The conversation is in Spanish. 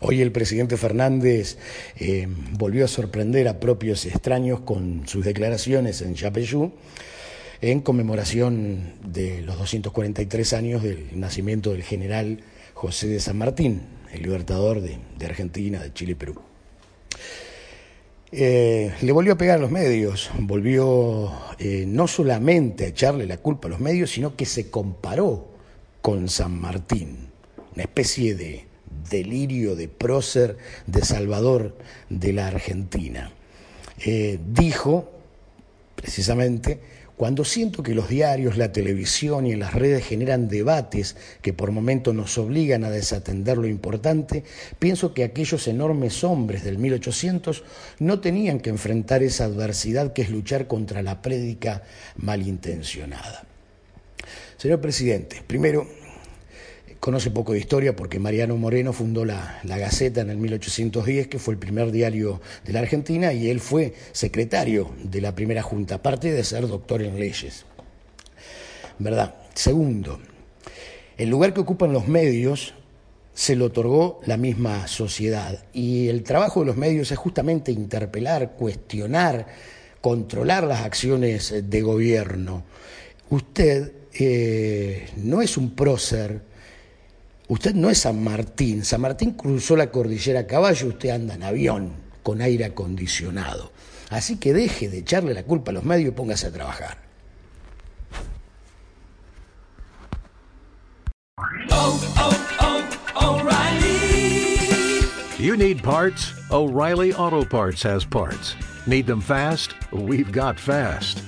Hoy el presidente Fernández eh, volvió a sorprender a propios extraños con sus declaraciones en Chapeyú en conmemoración de los 243 años del nacimiento del general José de San Martín, el libertador de, Argentina, de Chile y Perú. Eh, le volvió a pegar a los medios, volvió eh, no solamente a echarle la culpa a los medios, sino que se comparó con San Martín, una especie de delirio de prócer, de salvador de la Argentina. Eh, dijo, precisamente, cuando siento que los diarios, la televisión y en las redes generan debates que por momentos nos obligan a desatender lo importante, pienso que aquellos enormes hombres del 1800 no tenían que enfrentar esa adversidad que es luchar contra la prédica malintencionada. Señor presidente, primero, conoce poco de historia porque Mariano Moreno fundó la, Gaceta en el 1810, que fue el primer diario de la Argentina, y él fue secretario de la primera junta, aparte de ser doctor en leyes. ¿Verdad? Segundo, el lugar que ocupan los medios se lo otorgó la misma sociedad y el trabajo de los medios es justamente interpelar, cuestionar, controlar las acciones de gobierno. Usted eh, no es un prócer Usted no es San Martín. San Martín cruzó la cordillera a caballo, usted anda en avión con aire acondicionado. Así que deje de echarle la culpa a los medios y póngase a trabajar. Oh, oh, oh, you need parts? O'Reilly Auto Parts has parts. Need them fast? We've got fast.